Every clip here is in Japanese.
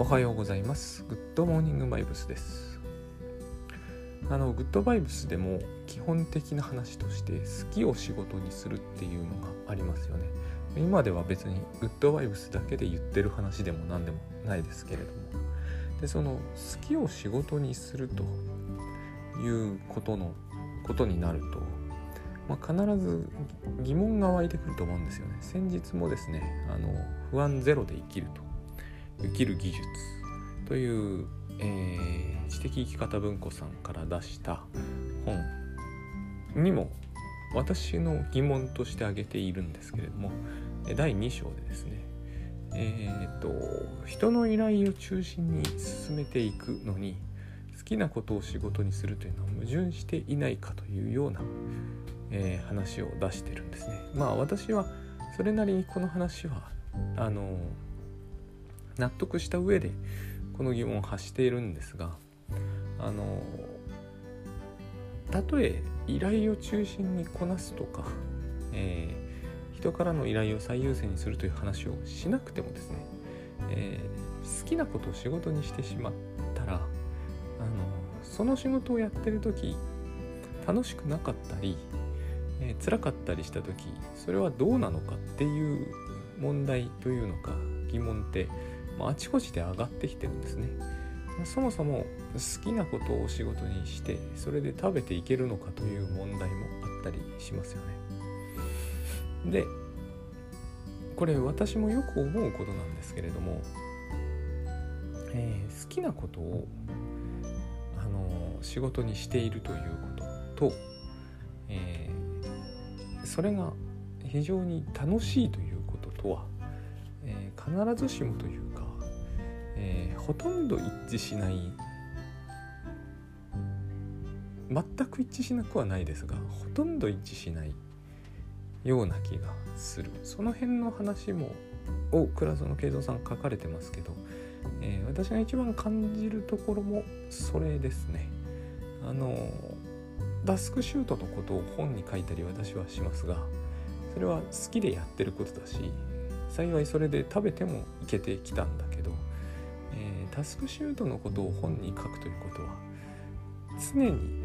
おはようございます。グッドモーニングバイブスです。あのグッドバイブスでも基本的な話として好きを仕事にするっていうのがありますよね。今では別にグッドバイブスだけで言ってる話でも何でもないですけれども。でその好きを仕事にするということのことになると、まあ、必ず疑問が湧いてくると思うんですよね。先日もですねあの不安ゼロで生きると。生きる技術という、えー、知的生き方文庫さんから出した本にも私の疑問として挙げているんですけれども第2章でですねえーと、人の依頼を中心に進めていくのに好きなことを仕事にするというのは矛盾していないかというような、えー、話を出してるんですね。まあ私はそれなりにこの話はあの納得した上でこの疑問を発しているんですがあのたとえ依頼を中心にこなすとか、えー、人からの依頼を最優先にするという話をしなくてもですね、えー、好きなことを仕事にしてしまったらあのその仕事をやってる時楽しくなかったり、えー、辛かったりした時それはどうなのかっていう問題というのか疑問ってあ、ちこちで上がってきてるんですね。そもそも好きなことをお仕事にしてそれで食べていけるのかという問題もあったりしますよね。でこれ私もよく思うことなんですけれども、えー、好きなことをあの仕事にしているということと、えー、それが非常に楽しいということとは、え、必ずしもというえー、ほとんど一致しない全く一致しなくはないですがほとんど一致しないような気がする。その辺の話もを倉園慶三さん書かれてますけど、えー、私が一番感じるところもそれですね。あのダスクシュートのことを本に書いたり私はしますがそれは好きでやってることだし幸いそれで食べてもいけてきたんだけどタスクシュートのことを本に書くということは常に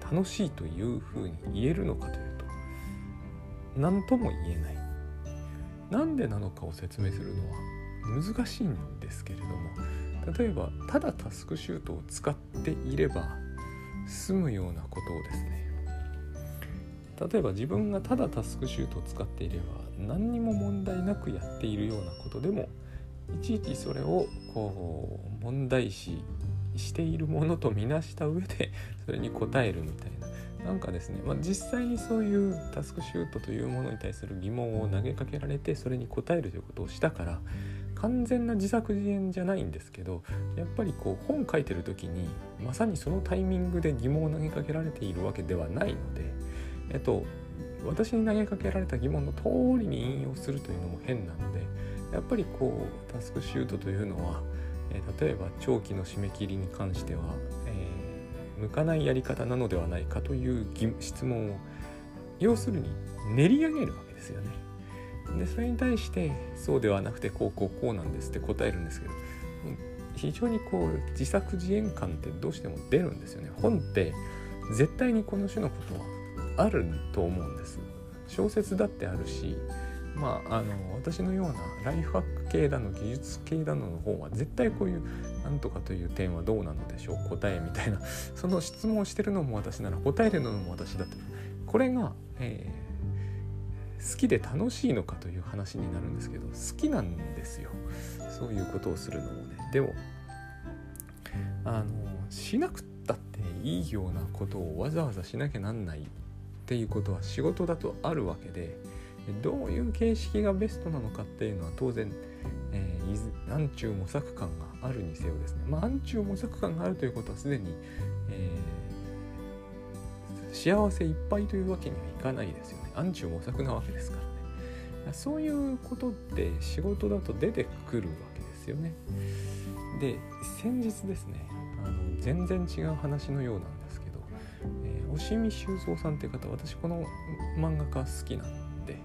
楽しいというふうに言えるのかというと何とも言えない。なんでなのかを説明するのは難しいんですけれども例えばただタスクシュートを使っていれば済むようなことをですね例えば自分がただタスクシュートを使っていれば何にも問題なくやっているようなことでもいちいちそれをこう問題視しているものとみなした上で それに答えるみたいな。なんかですね、まあ、実際にそういうタスクシュートというものに対する疑問を投げかけられてそれに答えるということをしたから完全な自作自演じゃないんですけどやっぱりこう本書いてる時にまさにそのタイミングで疑問を投げかけられているわけではないのでえっと私に投げかけられた疑問の通りに引用するというのも変なのでやっぱりこうタスクシュートというのは、えー、例えば長期の締め切りに関しては、えー、向かないやり方なのではないかという質問を要するに練り上げるわけですよね。でそれに対してそうではなくてこうこうこうなんですって答えるんですけど非常にこう自作自演感ってどうしても出るんですよね。本って絶対にこの種のことはあると思うんです。小説だってあるしまあ、あの私のようなライフハック系だの技術系だのの方は絶対こういうなんとかという点はどうなのでしょう答えみたいなその質問をしてるのも私なら答えるのも私だとこれが、えー、好きで楽しいのかという話になるんですけど好きなんですよ。そういうことをするのもね。でもあのしなくったっていいようなことをわざわざしなきゃなんないっていうことは仕事だとあるわけでどういう形式がベストなのかっていうのは当然、えー、暗中模索感があるにせよですね。まあ暗中模索感があるということはすでに、えー、幸せいっぱいというわけにはいかないですよね。暗中模索なわけですからね。そういうことって仕事だと出てくるわけですよね。で先日ですねあの全然違う話のようなんです、えー、押見修造さんっていう方私この漫画家好きなんで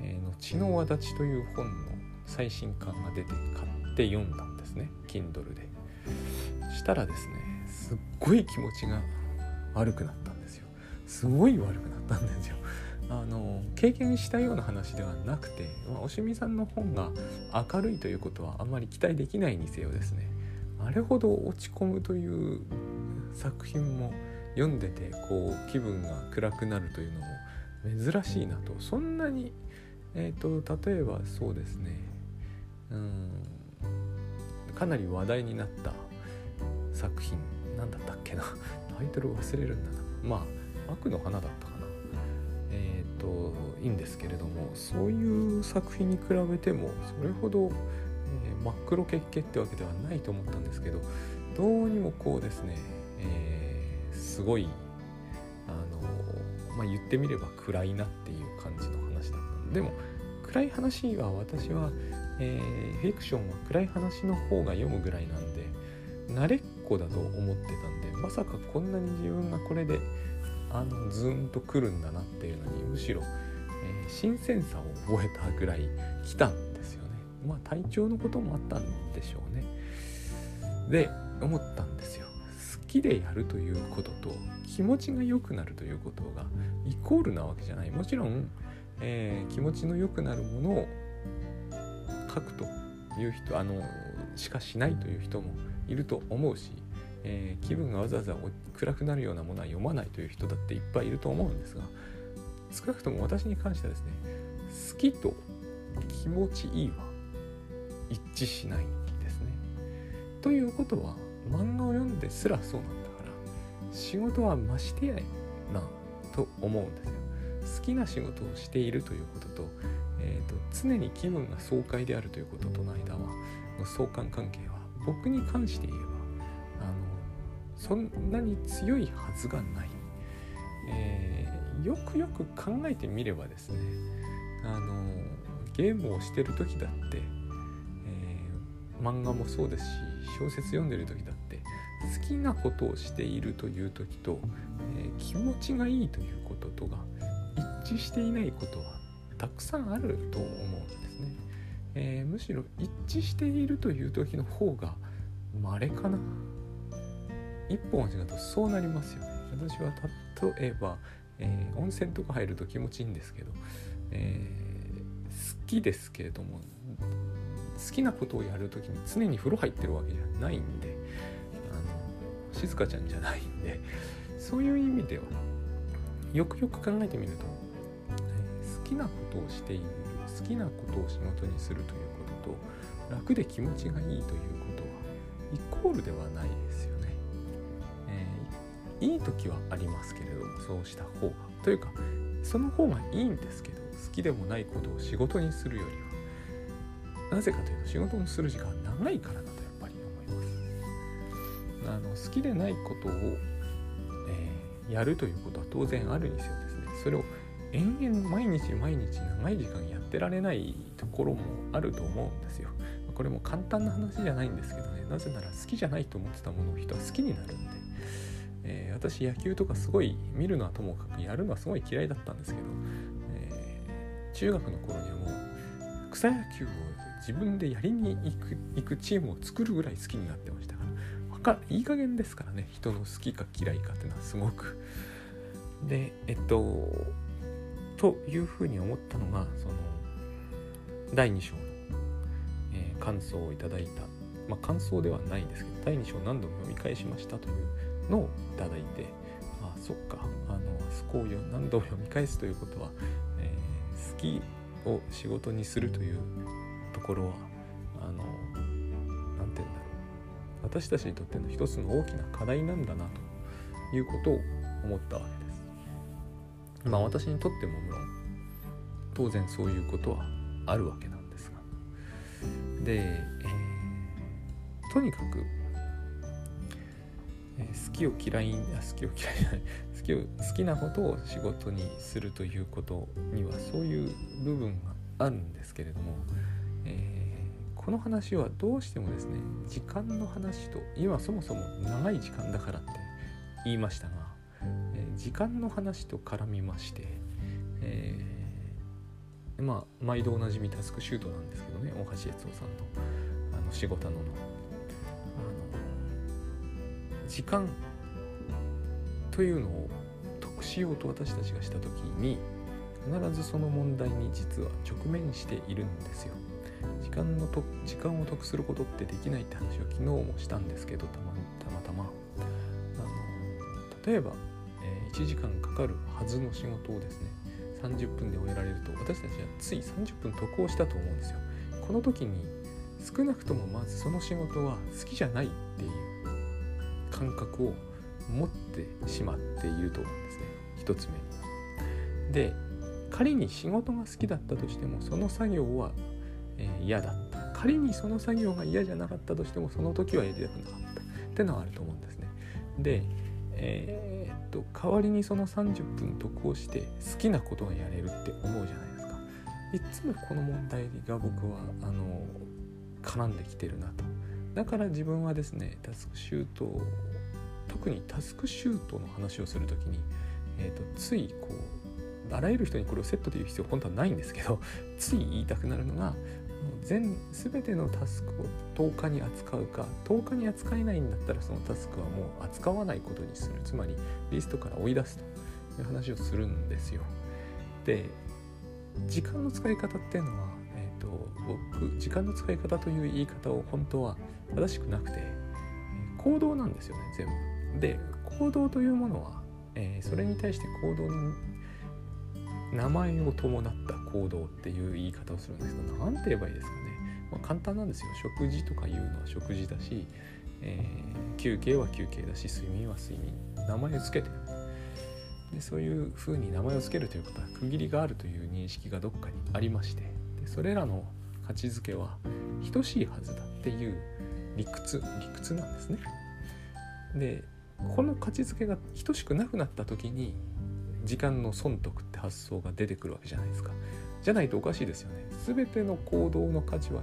えー、の「血の輪立ち」という本の最新刊が出て買って読んだんですね Kindle で。したらですねすっごい気持ちが悪くなったんですよ。すごい悪くなったんですよ。あの経験したような話ではなくて、まあ、おしみさんの本が明るいということはあんまり期待できないにせよですねあれほど落ち込むという作品も読んでてこう気分が暗くなるというのも珍しいなと。そんなにえっ、ー、と例えばそうですね。うん。かなり話題になった作品。何だったっけな。タイトル忘れるんだな。まあ悪の花だったかな。えっ、ー、といいんですけれどもそういう作品に比べてもそれほど、えー、真っ黒けっけってわけではないと思ったんですけどどうにもこうですね、えー、すごいあのまあ言ってみれば暗いなっていう感じの話だったでも暗い話は私は、えー、フィクションは暗い話の方が読むぐらいなんで慣れっこだと思ってたんでまさかこんなに自分がこれであのズーンとくるんだなっていうのにむしろ、えー、新鮮さを覚えたぐらい来たんですよね。まあ体調のこともあったんでしょうね。で思ったんですよ。きでやるということと気持ちが良くなるということがイコールなわけじゃないもちろん、えー、気持ちの良くなるものを書くという人あのしかしないという人もいると思うし、えー、気分がわざわざ暗くなるようなものは読まないという人だっていっぱいいると思うんですが少なくとも私に関してはですね好きと気持ちいいは一致しないんですね。ということは漫画を読んですらそうなんだから仕事はましてやなと思うんですよ。好きな仕事をしているということと,、えーと、常に気分が爽快であるということとの間は相関関係は僕に関して言えばあのそんなに強いはずがない、えー、よくよく考えてみればですねあのゲームをしてる時だって、え、漫画もそうですし小説読んでる時だっ好きなことをしているという時と、えー、気持ちがいいということとが一致していないことはたくさんあると思うんですね。えー、むしろ一致しているという時の方が稀かな一本違うとそうなりますよね私は例えば、えー、温泉とか入ると気持ちいいんですけど、えー、好きですけれども好きなことをやる時に常に風呂入ってるわけじゃないんで静香ちゃんじゃないんでそういう意味ではよくよく考えてみると、好きなことをしている好きなことを仕事にするということと楽で気持ちがいいということはイコールではないですよね。えー、いい時はありますけれどもそうした方がというかその方がいいんですけど好きでもないことを仕事にするよりはなぜかというと仕事にする時間長いからだとやっぱり思います。あの好きでないことを、えー、やるということは当然あるにせよですね。それを延々毎日毎日長い時間やってられないところもあると思うんですよ。これも簡単な話じゃないんですけどね。なぜなら好きじゃないと思ってたものを人は好きになるんで、えー、私野球とかすごい見るのはともかくやるのはすごい嫌いだったんですけど、えー、中学の頃にはもう草野球を自分でやりに行く行くチームを作るぐらい好きになってましたから。かいい加減ですからね。人の好きか嫌いかっていうのはすごく。でえっとというふうに思ったのがその第2章の、えー、感想をいただいた、まあ、感想ではないんですけど第2章何度も読み返しましたというのをいただいてああそっか。あのあそこを何度も読み返すということは、えー、好きを仕事にするというところはあの何て言うんだろう。私たちにとっての一つの大きな課題なんだなということを思ったわけです。まあ私にとってもも当然そういうことはあるわけなんですがで、えー、とにかく、えー、好きを嫌い好きを嫌いじゃない好きを好きなことを仕事にするということにはそういう部分があるんですけれども、この話はどうしてもですね時間の話と今そもそも長い時間だからって言いましたがえ時間の話と絡みまして、えー、まあ毎度おなじみタスクシュートなんですけどね大橋悦夫さんのあの仕事のの時間というのを得しようと私たちがした時に必ずその問題に実は直面しているんですよ。時間のと時間を得することってできないって話を昨日もしたんですけどたまたまたまあの例えば、えー、1時間かかるはずの仕事をですね30分で終えられると私たちはつい30分得をしたと思うんですよ。この時に少なくともまずその仕事は好きじゃないっていう感覚を持ってしまっていると思うんですね一つ目に。で仮に仕事が好きだったとしてもその作業は、え、嫌だった仮にその作業が嫌じゃなかったとしてもその時はやりたくなかったってのはあると思うんですね。でえー、っと代わりにその30分得をして好きなことがやれるって思うじゃないですか。いつもこの問題が僕はあの絡んできてるなと。だから自分はですねタスクシュート特にタスクシュートの話をする時に、えーと、ついこうあらゆる人にこれをセットで言う必要本当はないんですけどつい言いたくなるのが全全てのタスクを10日に扱うか10日に扱えないんだったらそのタスクはもう扱わないことにするつまりリストから追い出すという話をするんですよ。で時間の使い方っていうのは、えーと、僕時間の使い方という言い方を本当は正しくなくて行動なんですよね全部。で行動というものは、えー、それに対して行動の名前を伴った行動っていう言い方をするんですけど何て言えばいいですかね、まあ、簡単なんですよ。食事とかいうのは食事だし、えー、休憩は休憩だし睡眠は睡眠。名前を付けてでそういうふうに名前を付けるということは区切りがあるという認識がどっかにありましてでそれらの価値づけは等しいはずだっていう理屈理屈なんですね。でこの価値づけが等しくなくなった時に時間の損得って発想が出てくるわけじゃないですか。じゃないとおかしいですよね。全ての行動の価値は、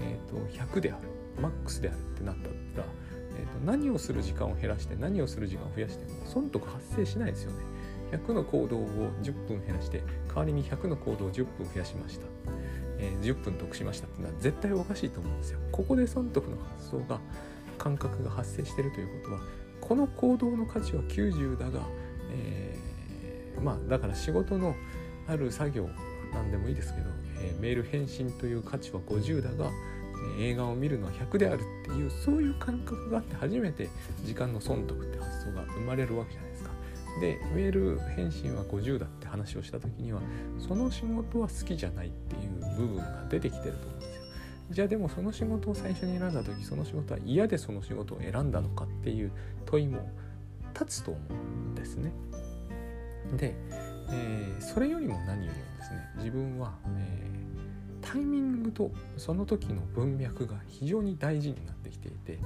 えーと、100であるマックスであるってなったら、えーと、何をする時間を減らして何をする時間を増やしても損得発生しないですよね。100の行動を10分減らして代わりに100の行動を10分増やしました。えー、10分得しましたってのは絶対おかしいと思うんですよ。ここで損得の発想が感覚が発生してるということはこの行動の価値は90だが、えー、まあだから仕事のある作業なんでもいいですけど、えー、メール返信という価値は50だが、え映画を見るのは100であるっていうそういう感覚があって初めて時間の損得って発想が生まれるわけじゃないですか。でメール返信は50だって話をした時にはその仕事は好きじゃないっていう部分が出てきてると思うんですよ。じゃあでもその仕事を最初に選んだ時その仕事は嫌でその仕事を選んだのかっていう問いも立つと思うんですね。で、えー、それよりも何よりもですね自分は、えー、タイミングとその時の文脈が非常に大事になってきていて、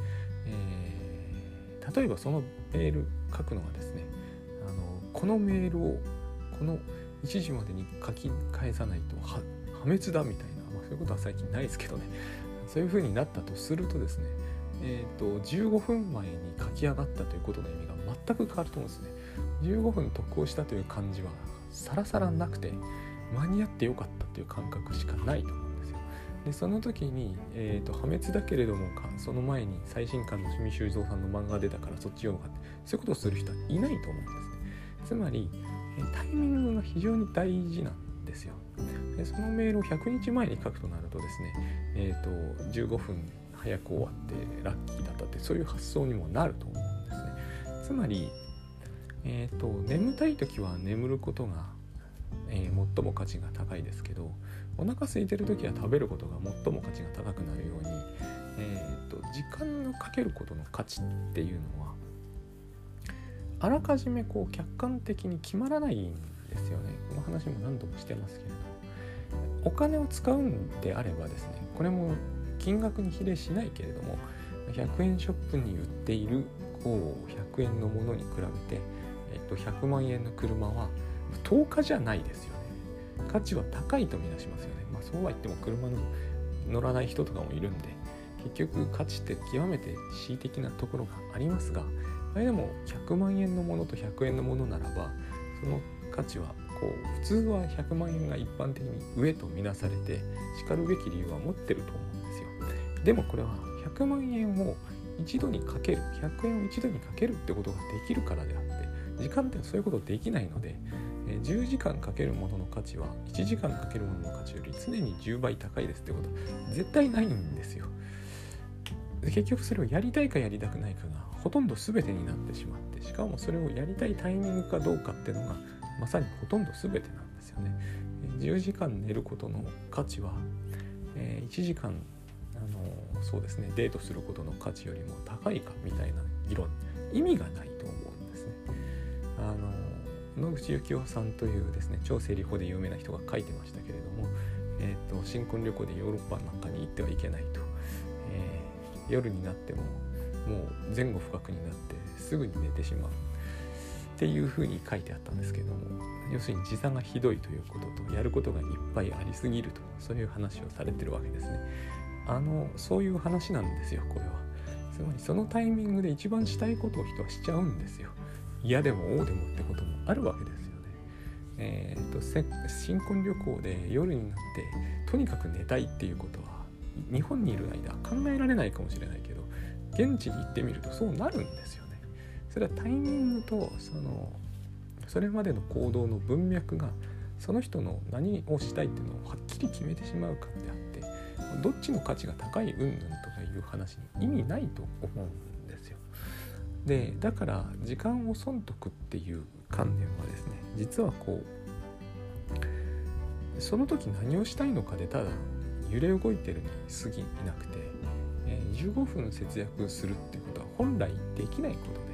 えー、例えばそのメール書くのはですねあのこのメールをこの1時までに書き返さないと破滅だみたいなまそういうことは最近ないですけどねそういう風になったとするとですねえっ、ー、と15分前に書き上がったということの意味が全く変わると思うんですね。15分得をしたという感じはさらさらなくて間に合ってよかったという感覚しかないと思うんですよ。でその時に、えーと、破滅だけれどもかその前に最新刊の趣味修造さんの漫画出たからそっち読むかってそういうことをする人はいないと思うんですね。つまりタイミングが非常に大事なんですよ。でそのメールを100日前に書くとなるとですね、えーと、15分早く終わってラッキーだったってそういう発想にもなると思うんですね。つまり、えーと、眠たい時は眠ることが、えー、最も価値が高いですけどお腹空いてる時は食べることが最も価値が高くなるように、えーと、時間をかけることの価値っていうのはあらかじめこう客観的に決まらないんですよね。この話も何度もしてますけれど。お金を使うんであればですねこれも金額に比例しないけれども100円ショップに売っているこう100円のものに比べて、と、100万円の車は10日じゃないですよね。価値は高いとみなしますよね。まあそうは言っても車の乗らない人とかもいるんで結局価値って極めて恣意的なところがありますがあれでも100万円のものと100円のものならばその価値はこう普通は100万円が一般的に上とみなされてしかるべき理由は持ってると思うんですよ。でもこれは100万円を一度にかける100円を一度にかけるってことができるからであっ時間ってそういうことできないので、え10時間かけるものの価値は1時間かけるものの価値より常に10倍高いですってことは絶対ないんですよ。結局それをやりたいかやりたくないかがほとんど全てになってしまってしかもそれをやりたいタイミングかどうかっていうのがまさにほとんど全てなんですよね。10時間寝ることの価値は、え1時間あのそうですねデートすることの価値よりも高いかみたいな議論意味がないと思う。あの野口幸雄さんというですね超整理法で有名な人が書いてましたけれども、えーと、新婚旅行でヨーロッパなんかに行ってはいけないと、えー、夜になってももう前後不覚になってすぐに寝てしまうっていうふうに書いてあったんですけども要するに時差がひどいということとやることがいっぱいありすぎるとそういう話をされてるわけですね。あのそういう話なんですよこれは。つまりそのタイミングで一番したいことを人はしちゃうんですよ。嫌でも王でもってこともあるわけですよね。えーと、新婚旅行で夜になってとにかく寝たいっていうことは日本にいる間考えられないかもしれないけど現地に行ってみるとそうなるんですよね。それはタイミングとそのそれまでの行動の文脈がその人の何をしたいっていうのをはっきり決めてしまうかであってどっちの価値が高い云々とかいう話に意味ないと思うん。でだから時間を損得っていう観念はですね実はこうその時何をしたいのかでただ揺れ動いてるに過ぎなくて、15分節約するってことは本来できないことで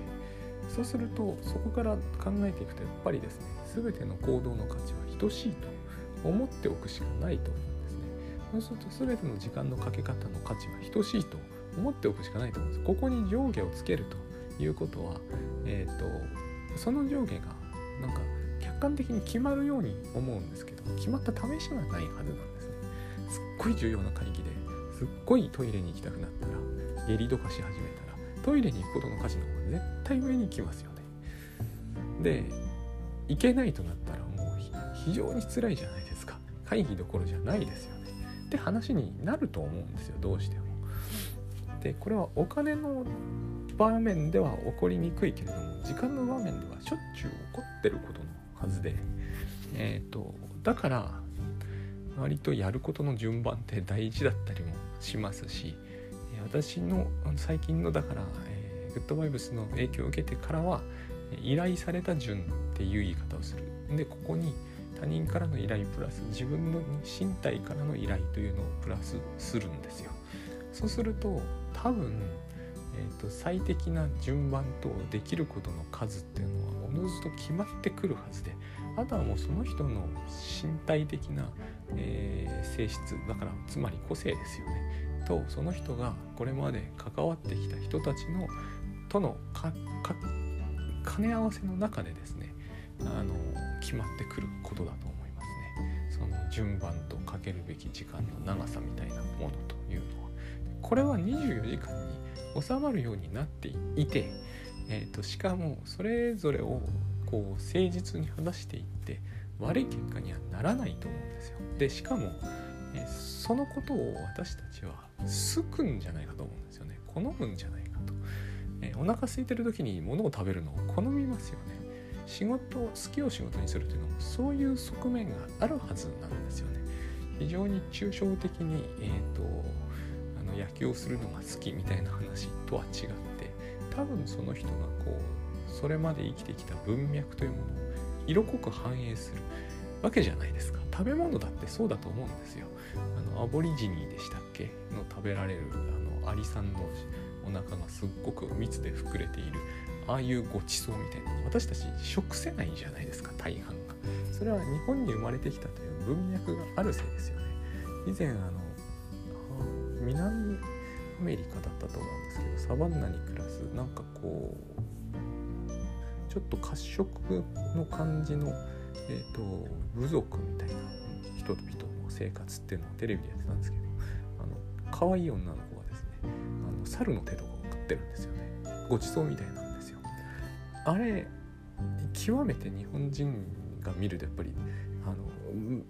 そうするとそこから考えていくとやっぱりですね全ての行動の価値は等しいと思っておくしかないと思うんですね。そうすると全ての時間のかけ方の価値は等しいと思っておくしかないと思うんです。ここに上下をつけるということはえっ、ー、とその上下がなんか客観的に決まるように思うんですけど決まった試しがないはずなんですねすっごい重要な会議ですっごいトイレに行きたくなったら下痢とかし始めたらトイレに行くことの価値の方が絶対上に来ますよね。で行けないとなったらもう非常に辛いじゃないですか会議どころじゃないですよね。って話になると思うんですよどうしても。でこれはお金の場面では起こりにくいけれども時間の場面ではしょっちゅう起こってることのはずで、えーとだから割とやることの順番って大事だったりもしますし私の最近のだから、えー、グッドバイブスの影響を受けてからは依頼された順っていう言い方をする。でここに他人からの依頼プラス自分の身体からの依頼というのをプラスするんですよ。そうすると多分、えーと、最適な順番とできることの数っていうのはおのずと決まってくるはずであとはもうその人の身体的な、えー、性質だからつまり個性ですよねとその人がこれまで関わってきた人たちのとの兼ね合わせの中でですねあの決まってくることだと思いますね。その順番とかけるべき時間の長さみたいなものというのはこれは24時間に収まるようになっていて、えーと、しかもそれぞれをこう誠実に話していって悪い結果にはならないと思うんですよ。でしかもえそのことを私たちは好くんじゃないかと思うんですよね。好むんじゃないかと、えお腹空いてる時に物を食べるのを好みますよね。仕事好きを仕事にするというのもそういう側面があるはずなんですよね。非常に抽象的に、えーと、の野球をするのが好きみたいな話とは違って多分その人がこうそれまで生きてきた文脈というものを色濃く反映する。わけじゃないですか。食べ物だってそうだと思うんですよ。あのアボリジニーでしたっけの食べられるあのアリさんのお腹がすっごく密で膨れているああいうごちそうみたいな。私たち食せないじゃないですか大半が。それは日本に生まれてきたという文脈があるせいですよね。以前あの南アメリカだったと思うんですけどサバンナに暮らすなんかこうちょっと褐色の感じのえーと、部族みたいな人々の生活っていうのをテレビでやってたんですけどあの可愛い女の子がですね。あの猿の手とかを食ってるんですよね。ごちそうみたいなんですよあれ極めて日本人が見るとやっぱりあの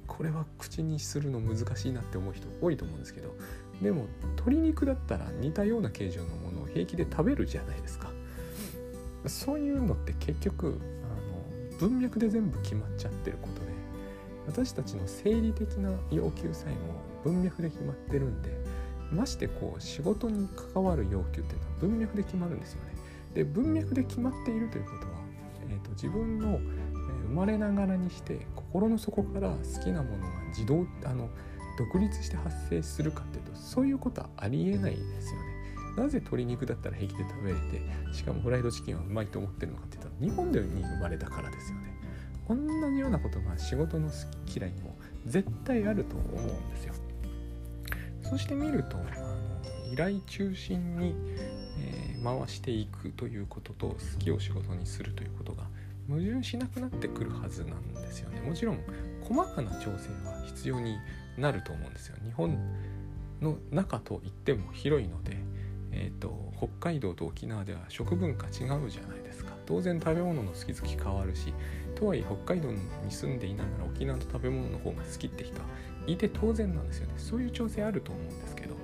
これは口にするの難しいなって思う人多いと思うんですけど。でも鶏肉だったら似たような形状のものを平気で食べるじゃないですかそういうのって結局あの文脈で全部決まっちゃってることで私たちの生理的な要求さえも文脈で決まってるんでましてこう仕事に関わる要求っていうのは文脈で決まるんですよね。で文脈で決まっているということは、えーと、自分の、生まれながらにして心の底から好きなものが自動あの独立して発生するかっていうとそういうことはありえないですよね。なぜ鶏肉だったら平気で食べれてしかもフライドチキンはうまいと思ってるのかっていうと日本でに生まれたからですよね。同じようなことが仕事の好き嫌いにも絶対あると思うんですよ。そして見るとあの依頼中心に、えー、回していくということと好きを仕事にするということが矛盾しなくなってくるはずなんですよね。もちろん細かな調整は必要になると思うんですよ。日本の中といっても広いので、えーと、北海道と沖縄では食文化違うじゃないですか。当然食べ物の好き好き変わるしとはいえ北海道に住んでいながら沖縄の食べ物の方が好きって人はいて当然なんですよねそういう調整あると思うんですけど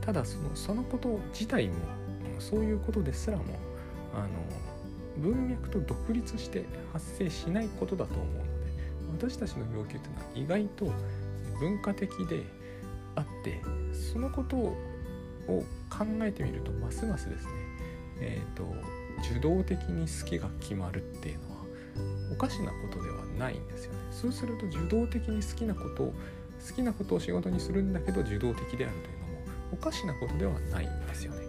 ただそのそのこと自体もそういうことですらもあの文脈と独立して発生しないことだと思うので私たちの要求というのは意外と文化的であってそのことを考えてみるとますますですねえっ、ー、と受動的に好きが決まるっていうのはおかしなことではないんですよね。そうすると受動的に好きなことを好きなことを仕事にするんだけど受動的であるというのもおかしなことではないんですよね。